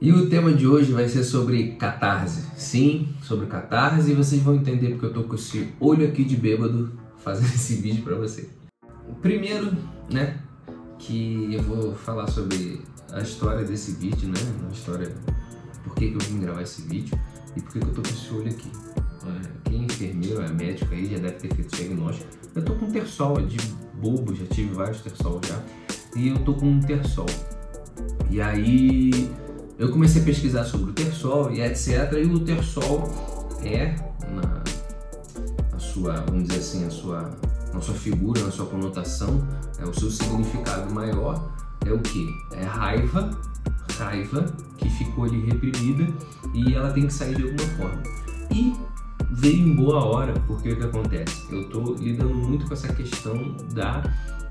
E o tema de hoje vai ser sobre catarse. Sim, sobre catarse e vocês vão entender porque eu tô com esse olho aqui de bêbado fazendo esse vídeo para você. Primeiro, né, que eu vou falar sobre a história desse vídeo, né, a história por que, que eu vim gravar esse vídeo e por que, que eu tô com esse olho aqui. Quem é enfermeiro, é médico aí, já deve ter feito diagnóstico. Eu tô com terçol é de bobo, já tive vários terçol já. E eu tô com um terçol. E aí eu comecei a pesquisar sobre o Tersol e etc. E o Tersol é, na, sua, vamos dizer assim, a sua, na sua figura, na sua conotação, é, o seu significado maior é o que? É raiva, raiva que ficou ali reprimida e ela tem que sair de alguma forma. E veio em boa hora, porque o que acontece? Eu estou lidando muito com essa questão da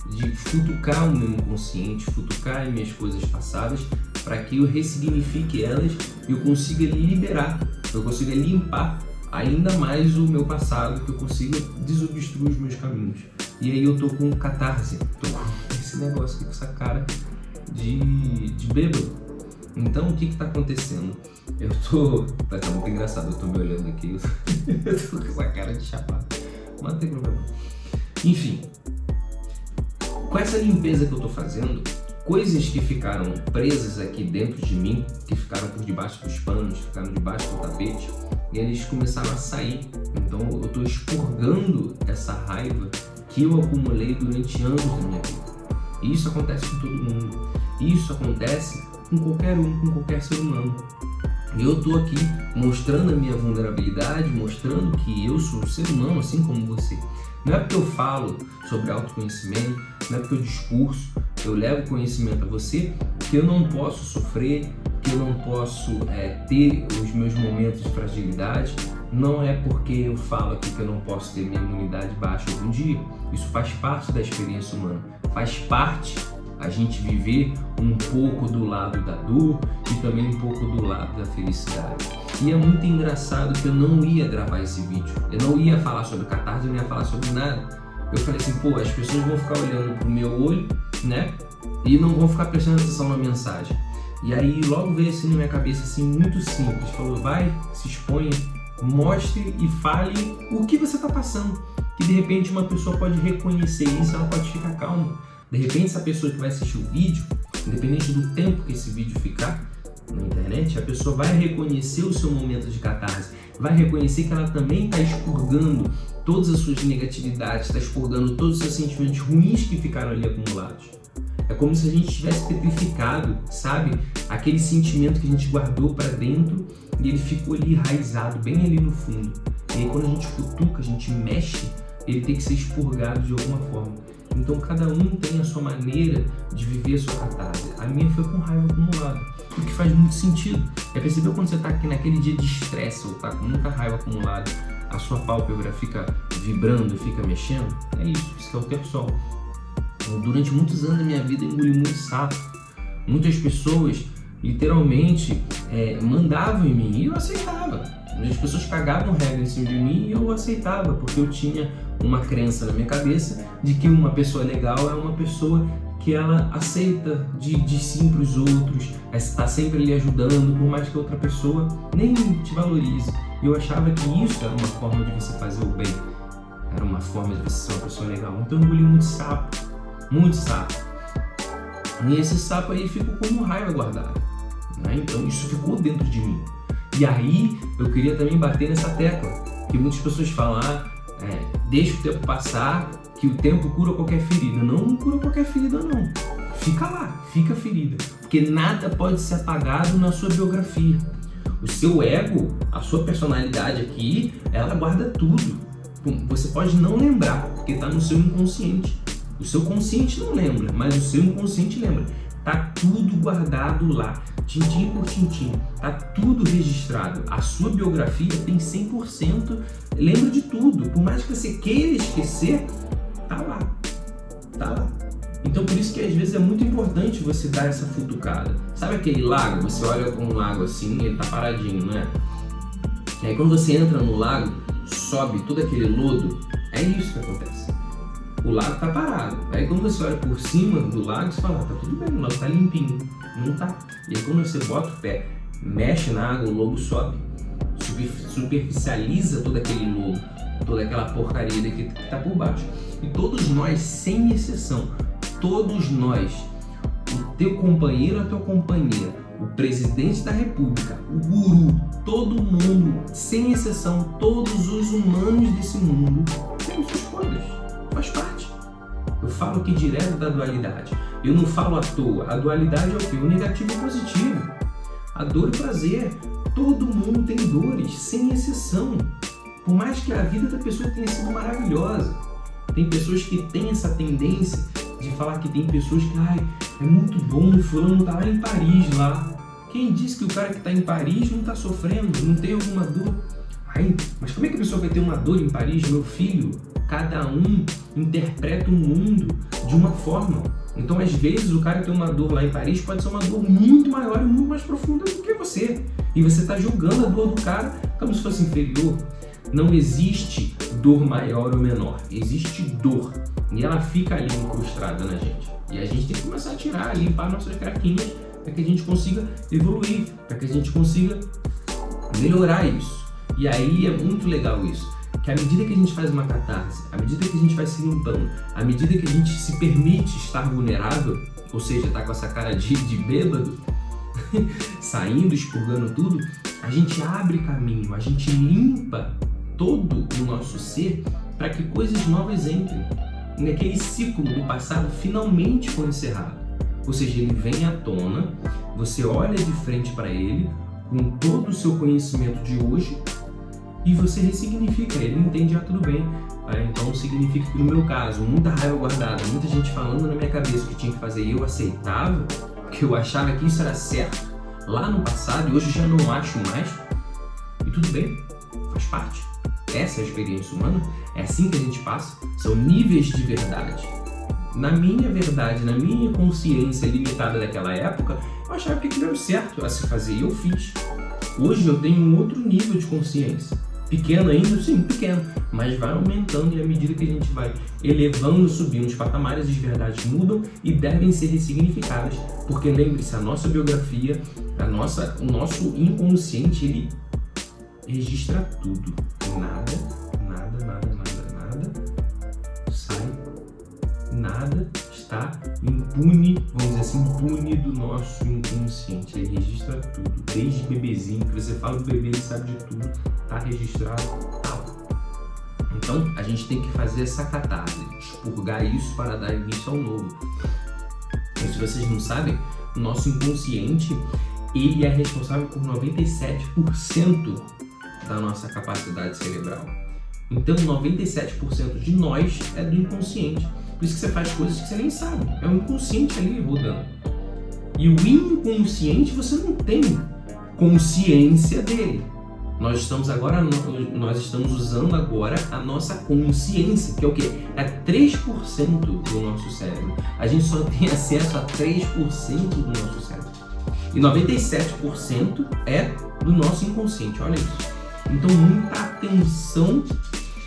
de futucar o meu inconsciente, futucar as minhas coisas passadas para que eu ressignifique elas e eu consiga liberar, eu consiga limpar ainda mais o meu passado, que eu consiga desobstruir os meus caminhos. E aí eu tô com catarse, tô com esse negócio aqui, com essa cara de, de bêbado. Então o que que tá acontecendo? Eu tô. Vai estar muito engraçado, eu tô me olhando aqui, eu tô com essa cara de chapado. Mas não tem problema. Enfim, com essa limpeza que eu tô fazendo, coisas que ficaram presas aqui dentro de mim, que ficaram por debaixo dos panos, ficaram debaixo do tapete, e eles começaram a sair. Então eu estou expurgando essa raiva que eu acumulei durante anos da minha vida. E isso acontece com todo mundo. Isso acontece com qualquer um, com qualquer ser humano. E eu estou aqui mostrando a minha vulnerabilidade, mostrando que eu sou um ser humano assim como você. Não é porque eu falo sobre autoconhecimento, não é porque eu discurso, eu levo conhecimento a você, que eu não posso sofrer, que eu não posso é, ter os meus momentos de fragilidade. Não é porque eu falo aqui que eu não posso ter minha imunidade baixa algum dia. Isso faz parte da experiência humana, faz parte a gente viver um pouco do lado da dor e também um pouco do lado da felicidade. E é muito engraçado que eu não ia gravar esse vídeo, eu não ia falar sobre catarse, eu não ia falar sobre nada. Eu falei assim, pô, as pessoas vão ficar olhando pro meu olho, né? E não vão ficar prestando atenção na mensagem. E aí logo veio assim na minha cabeça assim muito simples, falou, vai, se exponha, mostre e fale o que você está passando. Que de repente uma pessoa pode reconhecer isso, ela pode ficar calma. De repente, essa pessoa que vai assistir o vídeo, independente do tempo que esse vídeo ficar na internet, a pessoa vai reconhecer o seu momento de catarse, vai reconhecer que ela também está expurgando todas as suas negatividades, está expurgando todos os seus sentimentos ruins que ficaram ali acumulados. É como se a gente tivesse petrificado, sabe? Aquele sentimento que a gente guardou para dentro e ele ficou ali enraizado, bem ali no fundo. E aí quando a gente cutuca, a gente mexe, ele tem que ser expurgado de alguma forma. Então cada um tem a sua maneira de viver a sua catarse. A minha foi com raiva acumulada, o que faz muito sentido. É perceber quando você está aqui naquele dia de estresse ou está com muita raiva acumulada, a sua pálpebra fica vibrando, fica mexendo? É isso, isso é o tersol. Durante muitos anos da minha vida eu engoli muito sapo. Muitas pessoas literalmente é, mandavam em mim e eu aceitava. As pessoas cagavam regra em cima de mim e eu aceitava, porque eu tinha uma crença na minha cabeça de que uma pessoa legal é uma pessoa que ela aceita de, de sim para os outros, está sempre ali ajudando, por mais que outra pessoa nem te valorize. E eu achava que isso era uma forma de você fazer o bem, era uma forma de você ser uma pessoa legal. Então eu engoli muito sapo, muito sapo. E esse sapo aí ficou como raiva guardada. Né? Então isso ficou dentro de mim. E aí eu queria também bater nessa tecla, que muitas pessoas falam, ah, é, deixa o tempo passar, que o tempo cura qualquer ferida. Não, não cura qualquer ferida, não. Fica lá, fica ferida. Porque nada pode ser apagado na sua biografia. O seu ego, a sua personalidade aqui, ela guarda tudo. Você pode não lembrar, porque está no seu inconsciente. O seu consciente não lembra, mas o seu inconsciente lembra. Tá tudo guardado lá, tintim por tintim, tá tudo registrado. A sua biografia tem 100%, lembra de tudo. Por mais que você queira esquecer, tá lá. Tá lá. Então por isso que às vezes é muito importante você dar essa futucada. Sabe aquele lago? Você olha para um lago assim, ele tá paradinho, não é? E aí quando você entra no lago, sobe todo aquele lodo, é isso que acontece o lago tá parado. Aí quando você olha por cima do lago, você fala, ah, tá tudo bem, o lago tá limpinho. Não tá. E aí quando você bota o pé mexe na água, o lobo sobe. Superficializa todo aquele lobo, toda aquela porcaria que está por baixo. E todos nós, sem exceção, todos nós, o teu companheiro, a tua companheira, o presidente da república, o guru, todo mundo, sem exceção, todos os humanos desse mundo têm suas coisas. Faz parte. Eu falo aqui direto da dualidade. Eu não falo à toa. A dualidade é o que? O negativo e o positivo. A dor e o prazer. Todo mundo tem dores, sem exceção. Por mais que a vida da pessoa tenha sido maravilhosa. Tem pessoas que têm essa tendência de falar que tem pessoas que, ai, é muito bom, o fulano tá lá em Paris lá. Quem disse que o cara que tá em Paris não tá sofrendo, não tem alguma dor? Ai, mas como é que a pessoa vai ter uma dor em Paris, meu filho? Cada um interpreta o mundo de uma forma. Então, às vezes, o cara que tem uma dor lá em Paris pode ser uma dor muito maior e muito mais profunda do que você. E você está julgando a dor do cara como se fosse inferior. Não existe dor maior ou menor, existe dor. E ela fica ali incrustada na gente. E a gente tem que começar a tirar, limpar nossas craquinhas para que a gente consiga evoluir, para que a gente consiga melhorar isso. E aí é muito legal isso. Que à medida que a gente faz uma catarse, à medida que a gente vai se limpando, à medida que a gente se permite estar vulnerável, ou seja, tá com essa cara de, de bêbado, saindo, expurgando tudo, a gente abre caminho, a gente limpa todo o nosso ser para que coisas novas entrem. Naquele ciclo do passado finalmente foi encerrado. Ou seja, ele vem à tona, você olha de frente para ele com todo o seu conhecimento de hoje e você ressignifica. Ele entende, ah, tudo bem. Ah, então significa que no meu caso, muita raiva guardada, muita gente falando na minha cabeça que tinha que fazer e eu aceitava, que eu achava que isso era certo lá no passado e hoje já não acho mais. E tudo bem, faz parte. Essa é a experiência humana, é assim que a gente passa, são níveis de verdade. Na minha verdade, na minha consciência limitada daquela época, eu achava que era certo a se fazer e eu fiz. Hoje eu tenho um outro nível de consciência. Pequeno ainda, sim, pequeno, mas vai aumentando e à medida que a gente vai elevando, subindo os patamares, as verdades mudam e devem ser ressignificadas, porque lembre-se, a nossa biografia, a nossa, o nosso inconsciente, ele registra tudo. Nada, nada, nada, nada, nada sai, nada está impune, vamos dizer assim, impune do nosso inconsciente. Ele registra tudo, desde bebezinho, que você fala do bebê, ele sabe de tudo, está registrado tal. Então a gente tem que fazer essa catarse, expurgar isso para dar início ao novo. E se vocês não sabem, o nosso inconsciente ele é responsável por 97% da nossa capacidade cerebral. Então, 97% de nós é do inconsciente. Por isso que você faz coisas que você nem sabe. É o inconsciente ali rodando. E o inconsciente você não tem consciência dele. Nós estamos agora, nós estamos usando agora a nossa consciência, que é o que? É 3% do nosso cérebro. A gente só tem acesso a 3% do nosso cérebro. E 97% é do nosso inconsciente. Olha isso. Então, muita atenção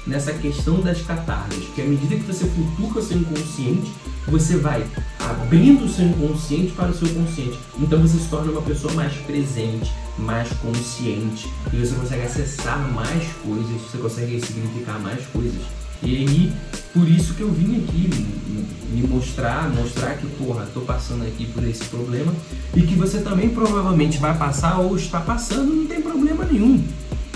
nessa questão das catarses, porque à medida que você futuca o seu inconsciente, você vai abrindo o seu inconsciente para o seu consciente. Então você se torna uma pessoa mais presente, mais consciente, e você consegue acessar mais coisas, você consegue significar mais coisas. E aí, por isso que eu vim aqui me mostrar, mostrar que, porra, tô passando aqui por esse problema e que você também provavelmente vai passar ou está passando, não tem problema nenhum.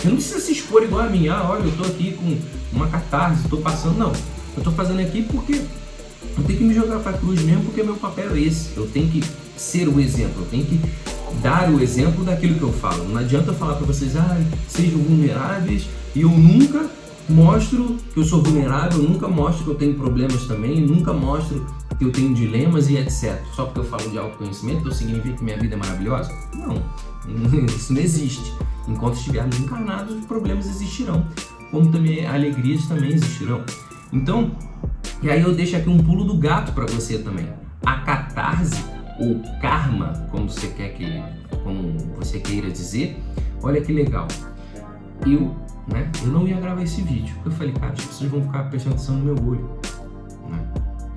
Você não precisa se expor igual a mim, ah, olha, eu tô aqui com uma catarse, tô passando. Não, eu tô fazendo aqui porque eu tenho que me jogar pra cruz mesmo, porque meu papel é esse. Eu tenho que ser o exemplo, eu tenho que dar o exemplo daquilo que eu falo. Não adianta eu falar para vocês, ah, sejam vulneráveis, e eu nunca mostro que eu sou vulnerável, eu nunca mostro que eu tenho problemas também, nunca mostro que eu tenho dilemas e etc. Só porque eu falo de autoconhecimento, então significa que minha vida é maravilhosa? Não, isso não existe. Enquanto estivermos encarnados, os problemas existirão, como também alegrias também existirão. Então, e aí eu deixo aqui um pulo do gato para você também. A catarse ou karma, como você quer que, como você queira dizer, olha que legal. Eu, né, eu não ia gravar esse vídeo, porque eu falei, cara, as pessoas vão ficar prestando atenção no meu olho. Né?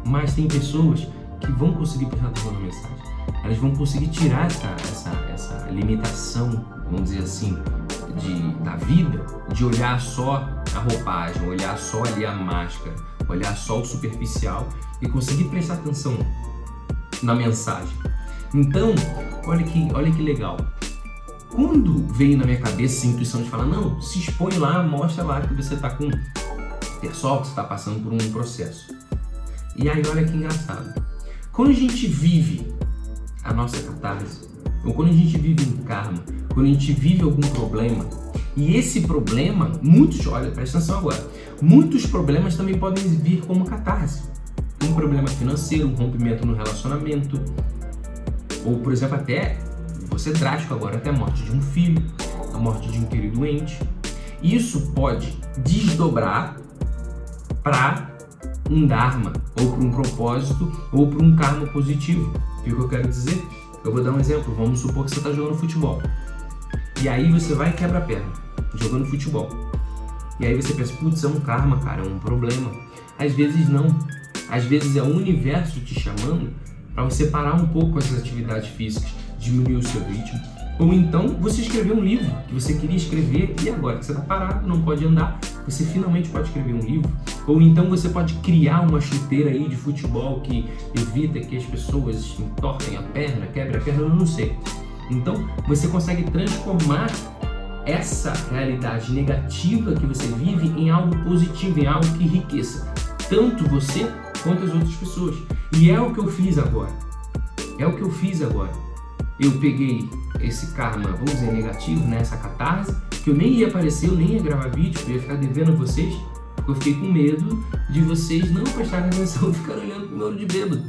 Mas tem pessoas que vão conseguir prestar atenção na mensagem. elas vão conseguir tirar essa, essa limitação, vamos dizer assim, de, da vida, de olhar só a roupagem, olhar só ali a máscara, olhar só o superficial e conseguir prestar atenção na mensagem. Então, olha que, olha que legal. Quando veio na minha cabeça essa intuição de falar, não, se expõe lá, mostra lá que você está com pessoal, que você está passando por um processo. E aí, olha que engraçado. Quando a gente vive a nossa catarse, ou quando a gente vive um karma, quando a gente vive algum problema, e esse problema, muitos, olha, presta atenção agora, muitos problemas também podem vir como catarse. Um problema financeiro, um rompimento no relacionamento, ou, por exemplo, até, ser drástico agora, até a morte de um filho, a morte de um querido doente. Isso pode desdobrar para um Dharma, ou para um propósito, ou para um karma positivo. O que eu quero dizer? Eu vou dar um exemplo. Vamos supor que você está jogando futebol. E aí você vai e quebra a perna, jogando futebol. E aí você pensa, putz, é um karma, cara, é um problema. Às vezes não. Às vezes é o universo te chamando para você parar um pouco com essas atividades físicas, diminuir o seu ritmo. Ou então você escreveu um livro que você queria escrever e agora que você está parado, não pode andar, você finalmente pode escrever um livro. Ou então você pode criar uma chuteira aí de futebol que evita que as pessoas entortem a perna, quebre a perna, eu não sei. Então você consegue transformar essa realidade negativa que você vive em algo positivo, em algo que enriqueça tanto você quanto as outras pessoas. E é o que eu fiz agora. É o que eu fiz agora. Eu peguei esse karma, vamos dizer, negativo, né? essa catarse, que eu nem ia aparecer, eu nem ia gravar vídeo, eu ia ficar devendo a vocês, porque eu fiquei com medo de vocês não prestarem atenção e ficarem olhando pro meu olho de bêbado.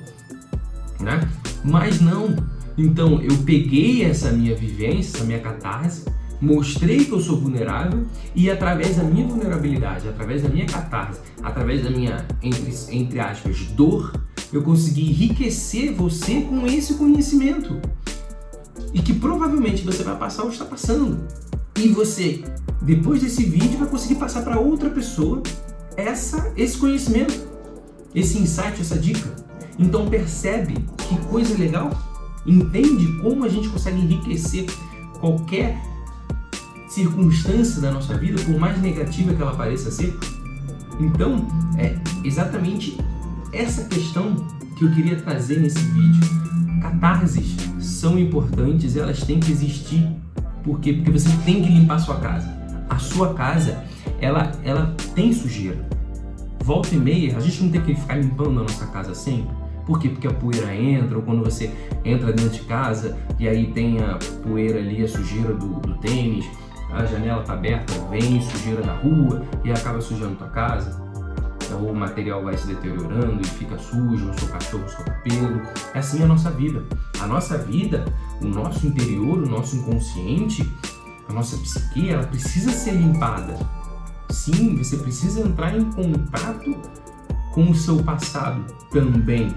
Né? Mas não. Então eu peguei essa minha vivência, essa minha catarse, mostrei que eu sou vulnerável e através da minha vulnerabilidade, através da minha catarse, através da minha, entre, entre aspas, dor, eu consegui enriquecer você com esse conhecimento e que provavelmente você vai passar ou está passando. E você, depois desse vídeo, vai conseguir passar para outra pessoa essa, esse conhecimento, esse insight, essa dica. Então percebe que coisa legal? Entende como a gente consegue enriquecer qualquer circunstância da nossa vida, por mais negativa que ela pareça ser? Então, é exatamente essa questão que eu queria trazer nesse vídeo. Catarses são importantes, elas têm que existir. Por quê? Porque você tem que limpar a sua casa. A sua casa, ela, ela tem sujeira. Volta e meia, a gente não tem que ficar limpando a nossa casa sempre. Por quê? Porque a poeira entra, ou quando você entra dentro de casa e aí tem a poeira ali, a sujeira do, do tênis, a janela está aberta, vem sujeira da rua e acaba sujando tua casa o material vai se deteriorando e fica sujo, o seu cachorro solta pelo. É assim a nossa vida. A nossa vida, o nosso interior, o nosso inconsciente, a nossa psique, ela precisa ser limpada. Sim, você precisa entrar em contato com o seu passado também.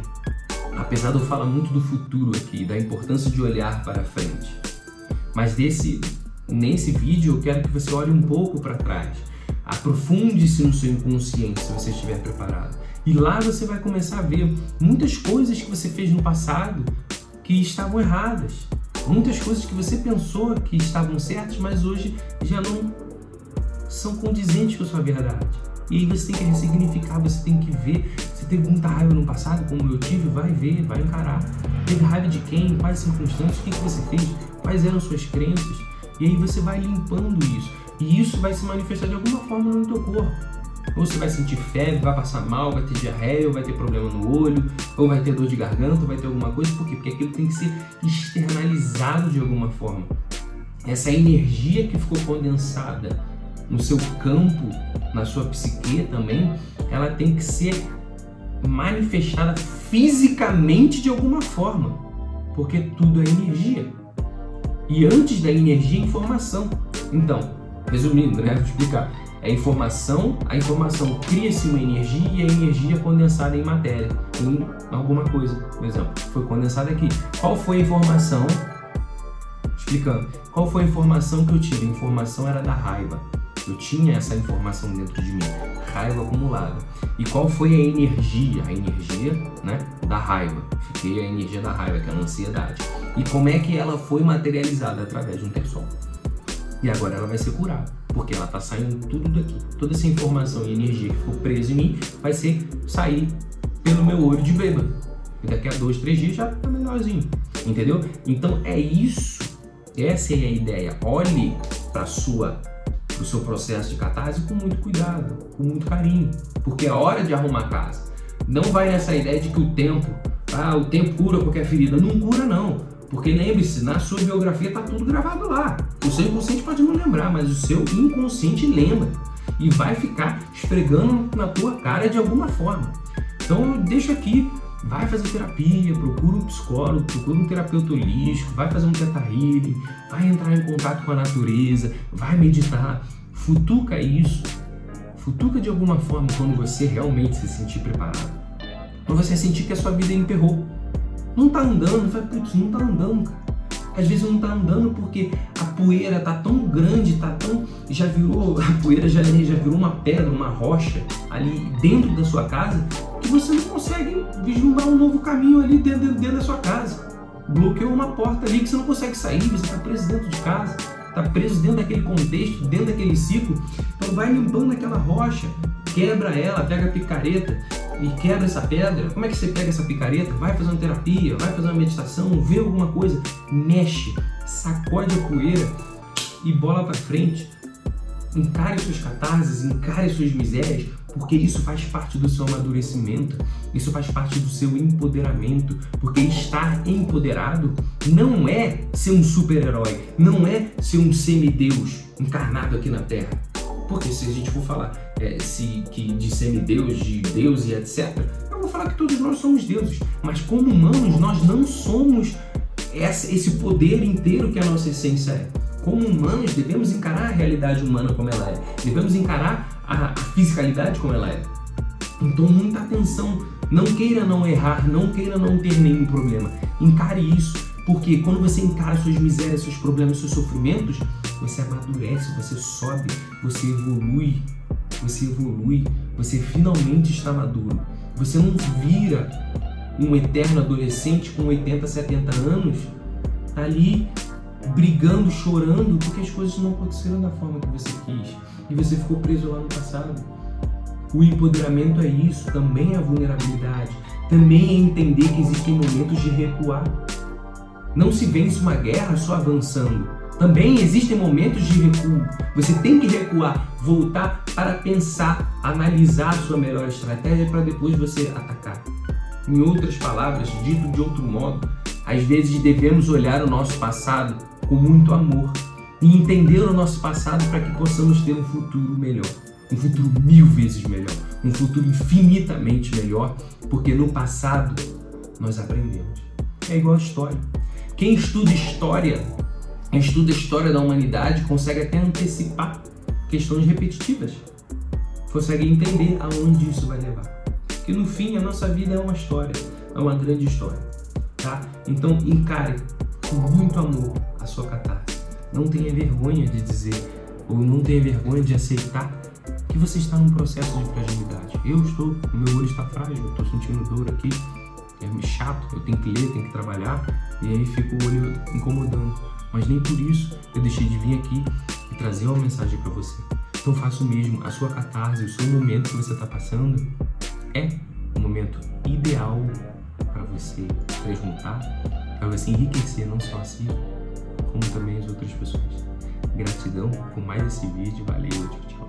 Apesar de eu falar muito do futuro aqui, da importância de olhar para frente. Mas desse, nesse vídeo eu quero que você olhe um pouco para trás Aprofunde-se no seu inconsciente se você estiver preparado. E lá você vai começar a ver muitas coisas que você fez no passado que estavam erradas. Muitas coisas que você pensou que estavam certas, mas hoje já não são condizentes com a sua verdade. E aí você tem que ressignificar, você tem que ver. Você teve muita raiva no passado, como eu tive, vai ver, vai encarar. Teve raiva de quem, quais circunstâncias, o que, que você fez, quais eram suas crenças. E aí você vai limpando isso. E isso vai se manifestar de alguma forma no teu corpo. Ou você vai sentir febre, vai passar mal, vai ter diarreia, ou vai ter problema no olho, ou vai ter dor de garganta, ou vai ter alguma coisa. Por quê? Porque aquilo tem que ser externalizado de alguma forma. Essa energia que ficou condensada no seu campo, na sua psique também, ela tem que ser manifestada fisicamente de alguma forma. Porque tudo é energia. E antes da energia, informação. Então, Resumindo, né? Vou explicar. É informação, a informação cria-se uma energia e a energia é condensada em matéria, em alguma coisa. Por exemplo, foi condensada aqui. Qual foi a informação? Explicando. Qual foi a informação que eu tive? A informação era da raiva. Eu tinha essa informação dentro de mim, raiva acumulada. E qual foi a energia? A energia né, da raiva. Fiquei a energia da raiva, que é a ansiedade. E como é que ela foi materializada? Através de um terçol. E agora ela vai ser curada, porque ela está saindo tudo daqui. Toda essa informação e energia que ficou presa em mim vai ser sair pelo meu olho de bêbado. E daqui a dois, três dias já tá melhorzinho. Entendeu? Então é isso. Essa é a ideia. Olhe para sua o seu processo de catarse com muito cuidado, com muito carinho, porque é hora de arrumar a casa. Não vai nessa ideia de que o tempo, ah, o tempo cura qualquer ferida. Não cura não, porque lembre-se, na sua biografia está tudo gravado lá. O seu inconsciente pode não lembrar, mas o seu inconsciente lembra e vai ficar esfregando na tua cara de alguma forma. Então deixa aqui vai fazer terapia, procura um psicólogo, procura um terapeuta holístico, vai fazer um teta healing, vai entrar em contato com a natureza, vai meditar, futuca isso, futuca de alguma forma quando você realmente se sentir preparado. Quando você sentir que a sua vida emperrou. Não tá andando, vai, putz, não tá andando, cara. Às vezes não tá andando porque a poeira tá tão grande, tá tão. já virou. A poeira já, já virou uma pedra, uma rocha ali dentro da sua casa, que você não consegue vislumbrar um novo caminho ali dentro, dentro da sua casa. Bloqueou uma porta ali que você não consegue sair, você está preso dentro de casa, está preso dentro daquele contexto, dentro daquele ciclo. Então vai limpando aquela rocha, quebra ela, pega a picareta e quebra essa pedra. Como é que você pega essa picareta? Vai fazer uma terapia, vai fazer uma meditação, vê alguma coisa, mexe, sacode a poeira e bola para frente. Encare suas catarses, encare suas misérias, porque isso faz parte do seu amadurecimento, isso faz parte do seu empoderamento, porque estar empoderado não é ser um super-herói, não é ser um semideus encarnado aqui na Terra. Porque se a gente for falar é, se, que de semideus, de Deus e etc., eu vou falar que todos nós somos deuses, mas como humanos nós não somos esse poder inteiro que a nossa essência é. Como humanos, devemos encarar a realidade humana como ela é, devemos encarar a, a fisicalidade como ela é. Então, muita atenção. Não queira não errar, não queira não ter nenhum problema. Encare isso, porque quando você encara suas misérias, seus problemas, seus sofrimentos, você amadurece, você sobe, você evolui, você evolui, você finalmente está maduro. Você não vira um eterno adolescente com 80, 70 anos, tá ali brigando, chorando, porque as coisas não aconteceram da forma que você quis e você ficou preso lá no passado. O empoderamento é isso, também é a vulnerabilidade, também é entender que existem momentos de recuar. Não se vence uma guerra só avançando. Também existem momentos de recuo. Você tem que recuar, voltar para pensar, analisar a sua melhor estratégia para depois você atacar. Em outras palavras, dito de outro modo, às vezes devemos olhar o nosso passado com muito amor e entender o nosso passado para que possamos ter um futuro melhor. Um futuro mil vezes melhor. Um futuro infinitamente melhor, porque no passado nós aprendemos. É igual a história. Quem estuda história, estuda a história da humanidade, consegue até antecipar questões repetitivas. Consegue entender aonde isso vai levar. Que no fim a nossa vida é uma história, é uma grande história. Tá? Então encare com muito amor a sua catarse. Não tenha vergonha de dizer ou não tenha vergonha de aceitar que você está num processo de fragilidade. Eu estou, meu olho está frágil, estou sentindo dor aqui, é chato, eu tenho que ler, tenho que trabalhar e aí fica o olho incomodando. Mas nem por isso eu deixei de vir aqui e trazer uma mensagem para você. Então faça o mesmo, a sua catarse, o seu momento que você está passando é o momento ideal para você juntar, para você enriquecer não só a si, como também as outras pessoas. Gratidão por mais esse vídeo. Valeu, tchau, tchau.